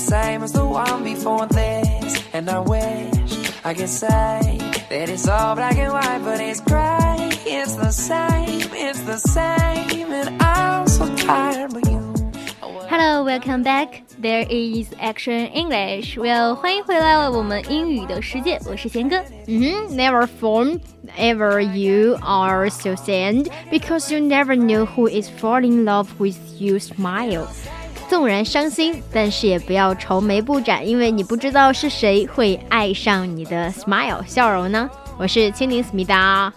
same as the one before this. And I wish I could say that it's all black and white, but it's gray. It's the same, it's the same, and I'm so tired of you. Hello, welcome back. There is Action English. Well, 欢迎回来我们英语的世界，我是贤哥。嗯哼，Never form ever you are so sad because you never know who is falling in love with you smile. 纵然伤心，但是也不要愁眉不展，因为你不知道是谁会爱上你的 smile 笑容呢。我是青柠思密达。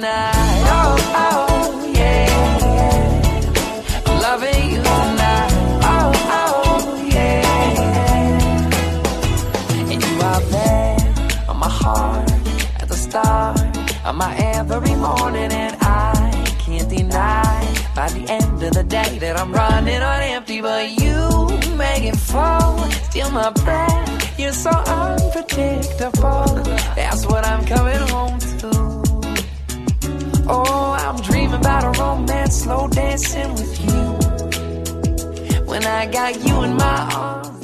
my day that I'm running on empty. But you make it fall, steal my breath. You're so unpredictable. That's what I'm coming home to. Oh, I'm dreaming about a romance, slow dancing with you. When I got you in my arms.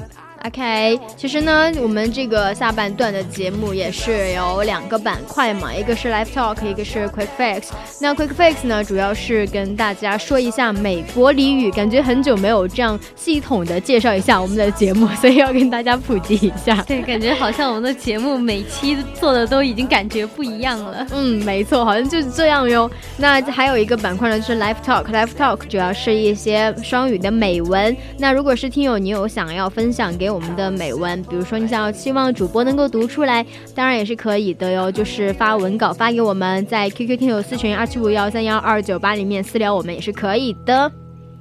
OK，其实呢，我们这个下半段的节目也是有两个板块嘛，一个是 Live Talk，一个是 Quick Fix。那 Quick Fix 呢，主要是跟大家说一下美国俚语，感觉很久没有这样系统的介绍一下我们的节目，所以要跟大家普及一下。对，感觉好像我们的节目每期做的都已经感觉不一样了。嗯，没错，好像就是这样哟。那还有一个板块呢，就是 Live Talk，Live Talk 主要是一些双语的美文。那如果是听友你有想要分享给我我们的美文，比如说你想要期望主播能够读出来，当然也是可以的哟。就是发文稿发给我们，在 QQ 听友私群二七五幺三幺二九八里面私聊我们也是可以的。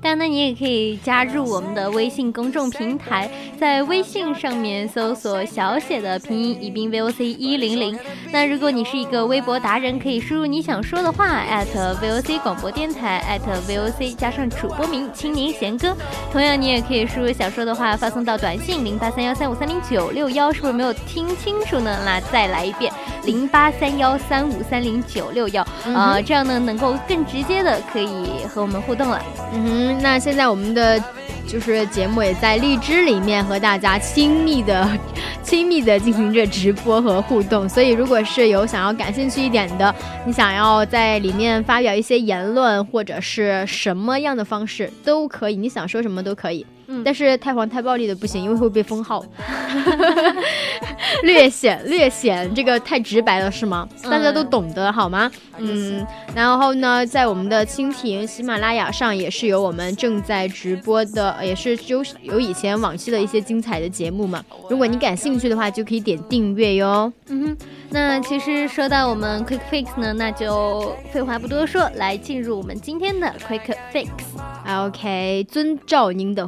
当然，你也可以加入我们的微信公众平台，在微信上面搜索小写的拼音宜宾 VOC 一零零。那如果你是一个微博达人，可以输入你想说的话 @VOC 广播电台 @VOC 加上主播名青柠贤哥。同样，你也可以输入想说的话发送到短信零八三幺三五三零九六幺，是不是没有听清楚呢？那再来一遍零八三幺三五三零九六幺，啊，这样呢能够更直接的可以和我们互动了。嗯哼。那现在我们的就是节目也在荔枝里面和大家亲密的、亲密的进行着直播和互动，所以如果是有想要感兴趣一点的，你想要在里面发表一些言论或者是什么样的方式都可以，你想说什么都可以。但是太黄太暴力的不行，因为会被封号。略 显略显，这个太直白了是吗？大家都懂得好吗？嗯，然后呢，在我们的蜻蜓、喜马拉雅上也是有我们正在直播的，也是有有以前往期的一些精彩的节目嘛。如果你感兴趣的话，就可以点订阅哟。嗯哼，那其实说到我们 Quick Fix 呢，那就废话不多说，来进入我们今天的 Quick Fix。OK，遵照您的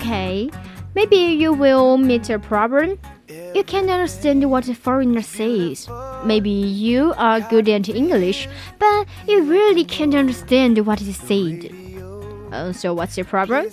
Okay, maybe you will meet a problem. you can't understand what the foreigner says. Maybe you are good at English, but you really can't understand what he said. Uh, so what's your problem?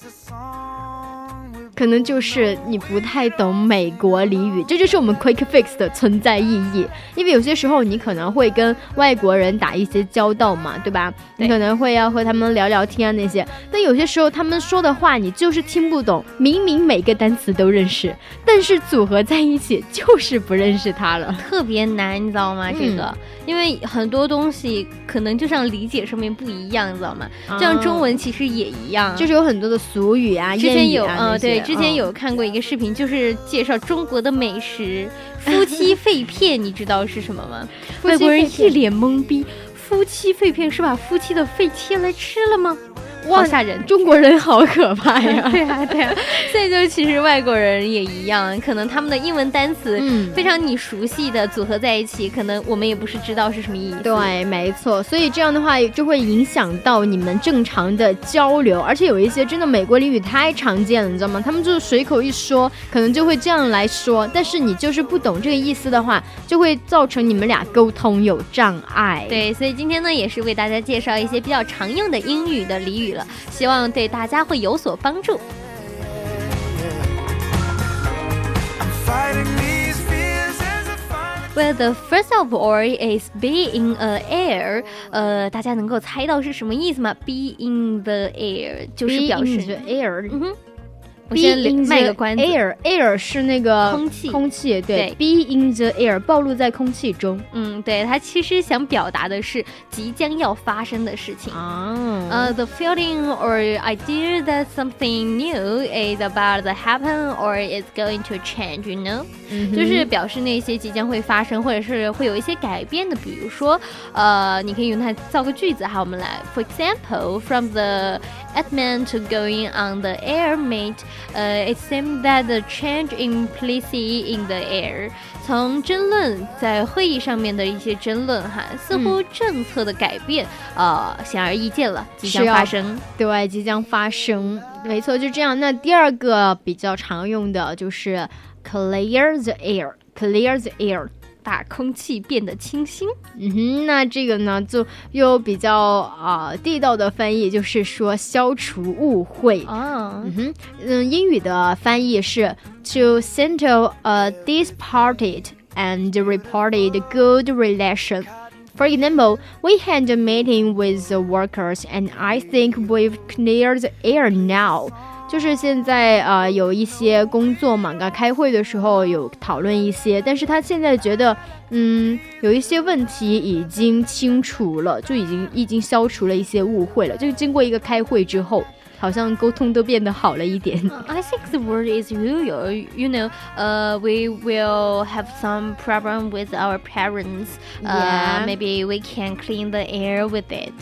可能就是你不太懂美国俚语，这就是我们 Quick Fix 的存在意义。因为有些时候你可能会跟外国人打一些交道嘛，对吧？你可能会要和他们聊聊天啊那些，但有些时候他们说的话你就是听不懂，明明每个单词都认识，但是组合在一起就是不认识它了，特别难，你知道吗？这个，因为很多东西可能就像理解上面不一样，你知道吗？就像中文其实也一样，就是有很多的俗语啊、之前有呃对。之前有看过一个视频，就是介绍中国的美食，夫妻肺片，你知道是什么吗？外国人一脸懵逼，夫妻肺片是把夫妻的肺切来吃了吗？好吓人！中国人好可怕呀！对啊，对啊。所以就其实外国人也一样，可能他们的英文单词非常你熟悉的组合在一起，可能我们也不是知道是什么意思。对，没错。所以这样的话就会影响到你们正常的交流，而且有一些真的美国俚语太常见了，你知道吗？他们就是随口一说，可能就会这样来说，但是你就是不懂这个意思的话，就会造成你们俩沟通有障碍。对，所以今天呢，也是为大家介绍一些比较常用的英语的俚语。希望对大家会有所帮助。Well, the first of all is be in a air。呃，大家能够猜到是什么意思吗？Be in the air 就是表示 air。嗯哼。我先卖个关子，air air 是那个空气，空气对，be in the air 暴露在空气中，嗯，对，它其实想表达的是即将要发生的事情啊，呃，the feeling or idea that something new is about to happen or is going to change，you know，就是表示那些即将会发生或者是会有一些改变的，比如说，呃，你可以用它造个句子哈，我们来，for example，from the admin to going on the air mate。呃，it seemed that the change implicit in the air，从争论在会议上面的一些争论哈，似乎政策的改变呃显而易见了，即将发生。对，即将发生，没错，就这样。那第二个比较常用的就是 clear the air，clear the air。把空气变得清新。嗯哼，那这个呢，就又比较啊地道的翻译，就是说消除误会。啊，嗯哼，嗯，英语的翻译是 to settle a disparted and reported good relation。For example, we had a meeting with the workers, and I think we've cleared the air now. 就是现在呃有一些工作嘛，刚开会的时候有讨论一些，但是他现在觉得嗯有一些问题已经清楚了，就已经已经消除了一些误会了，就经过一个开会之后，好像沟通都变得好了一点。I think the word is you you know uh we will have some problem with our parents uh maybe we can clean the air with it.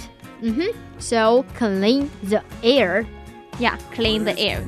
嗯哼，so clean the air. Yeah, clean the air.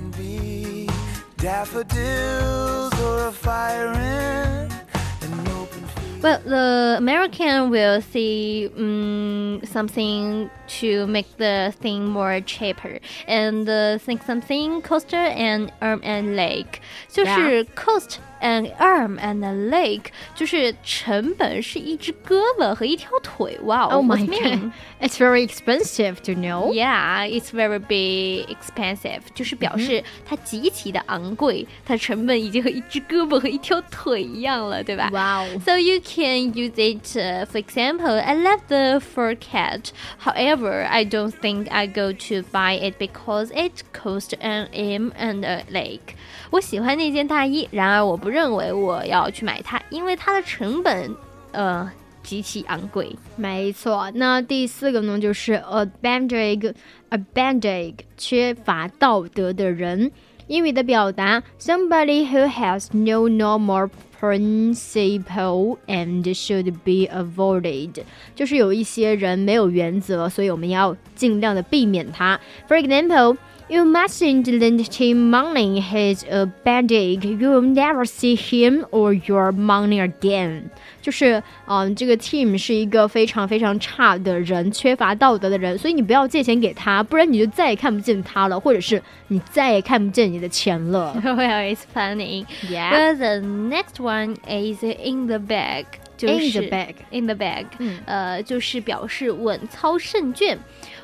well, the American will see um, something to make the thing more cheaper and uh, think something coaster and arm and leg，就是 cost an arm and a leg，就是成本是一只胳膊和一条腿。哇，Oh my god, it's very expensive to know. Yeah, it's very big expensive，就是表示它极其的昂贵，它成本已经和一只胳膊和一条腿一样了，对吧？Wow. So you can use it. Uh, for example, I love the fur cat. However, I don't think I go to buy it because it costs an arm and a leg. 我喜欢那件大衣，然而我不认为我要去买它，因为它的成本，呃，极其昂贵。没错，那第四个呢，就是 abandon，abandon，缺乏道德的人。英语的表达，somebody who has no normal principle and should be avoided，就是有一些人没有原则，所以我们要尽量的避免他。For example。You mustn't lend him money. He's a bad egg. You'll never see him or your money again. 就是，嗯，这个 Tim 是一个非常非常差的人，缺乏道德的人，所以你不要借钱给他，不然你就再也看不见他了，或者是你再也看不见你的钱了。 well, it's funny. Yeah. Well, the next one is in the bag. 就 In 是 the bag. in the bag，嗯呃，就是表示稳操胜券。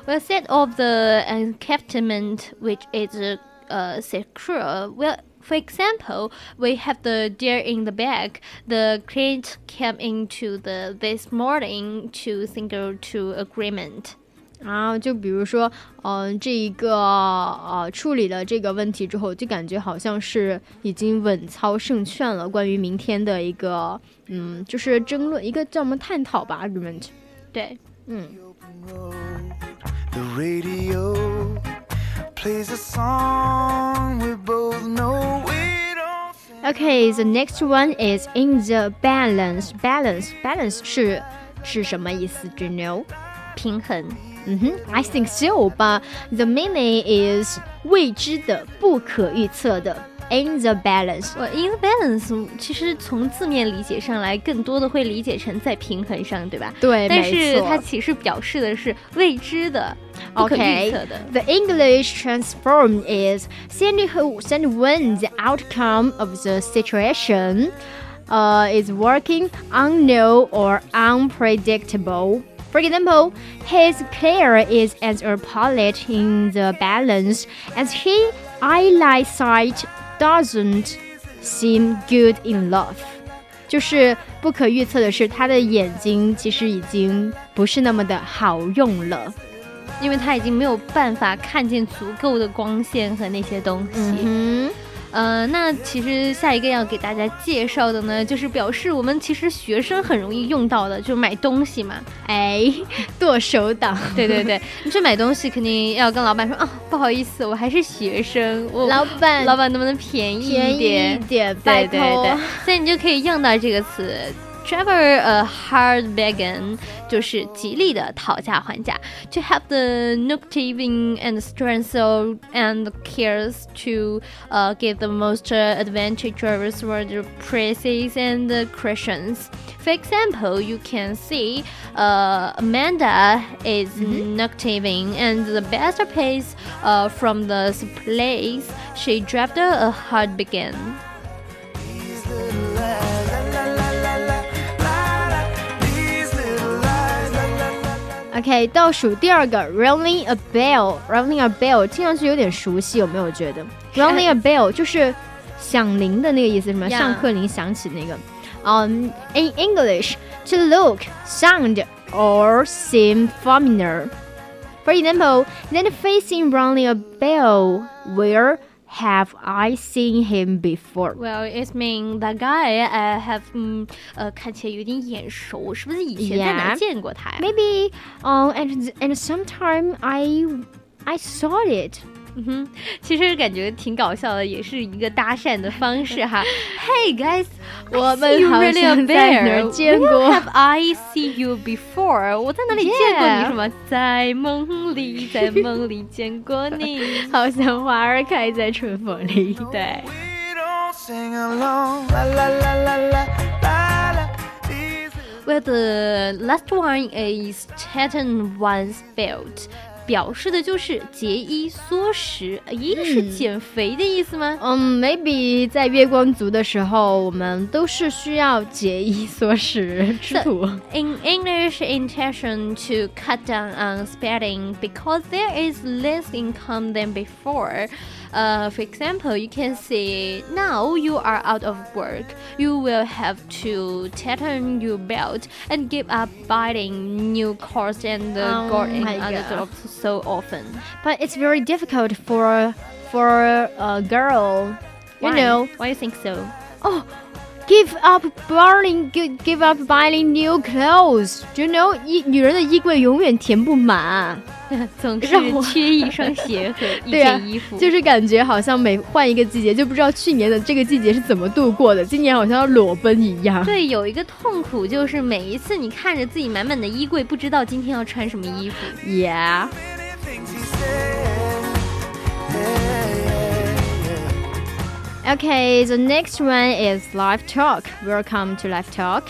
Well, set of the encampment which is uh, secure. Well, for example, we have the deer in the bag. The crate came into the this morning to single to agreement. 啊，就比如说，嗯、这一个呃处理了这个问题之后，就感觉好像是已经稳操胜券了。关于明天的一个，嗯，就是争论，一个叫什么探讨吧，argument。对，嗯 The radio plays a song we both know we don't. Okay, the next one is in the balance. Balance, balance 是是什么意思？Do you know? 平衡。嗯哼，I think so, but the meaning is 未知的、不可预测的。 In the balance，我 in the balance 其实从字面理解上来，更多的会理解成在平衡上，对吧？对，但没错是它其实表示的是未知的、不可预 Okay, 测的。 the English transform is send who send when the outcome of the situation uh, is working unknown or unpredictable. For example, his career is as a pilot in the balance as his eyesight doesn't seem good enough. 就是不可预测的是，他的眼睛其实已经不是那么的好用了。因为他已经没有办法看见足够的光线和那些东西。嗯呃，那其实下一个要给大家介绍的呢，就是表示我们其实学生很容易用到的，就是买东西嘛。哎，剁手党，对对对，你去买东西肯定要跟老板说啊，不好意思，我还是学生，我老板老板能不能便宜便宜一点？一点，拜对托。对对，所以你就可以用到这个词。Trevor a hard bargain 就是极力的讨价还价，to have the initiative and strength of and cares to uh, give the most uh, advantageous word prices and questions. For example, you can see uh, Amanda is mm and the best place uh, from the place she drafted a hard bargain. OK，倒数第二个，ringing a bell，ringing a bell，听上去有点熟悉，有没有觉得？ringing a bell 就是响铃的那个意思，什么 Yeah 上课铃响起那个。Um, in English, to look, sound, or seem familiar. For example, then facing ringing a bell, where have I seen him before? Well, it means that guy I have 嗯呃看起来有点眼熟，是不是以前在哪 Yeah 见过他呀 Maybe, um, and and sometime I I saw it. 嗯哼，其实感觉挺搞笑的，也是一个搭讪的方式哈。Hey guys，我们好像在哪儿见过 have I see you before？我在哪里见过你？什么？在梦里，在梦里见过你。好像花儿开在春风里。对。Well, the last one is tighten one's belt，表示的就是节衣缩食。咦，是减肥的意思吗？嗯、m a y b e 在月光族的时候，我们都是需要节衣缩食，吃土。 In English, intention to cut down on spending because there is less income than before. Uh, for example, you can say now you are out of work. You will have to tighten your belt and give up buying new clothes and uh, Oh going my other God. jobs so often. But it's very difficult for for a girl. You Why? know, Why you think so? oh, give up buying give give up buying new clothes. Do you know，衣女人的衣柜永远填不满。总是让我缺一双鞋和一对啊件衣服。就是感觉好像每换一个季节，就不知道去年的这个季节是怎么度过的，今年好像要裸奔一样。对，有一个痛苦就是每一次你看着自己满满的衣柜，不知道今天要穿什么衣服。 Yeah. Okay, the next one is Live Talk. Welcome to Live Talk.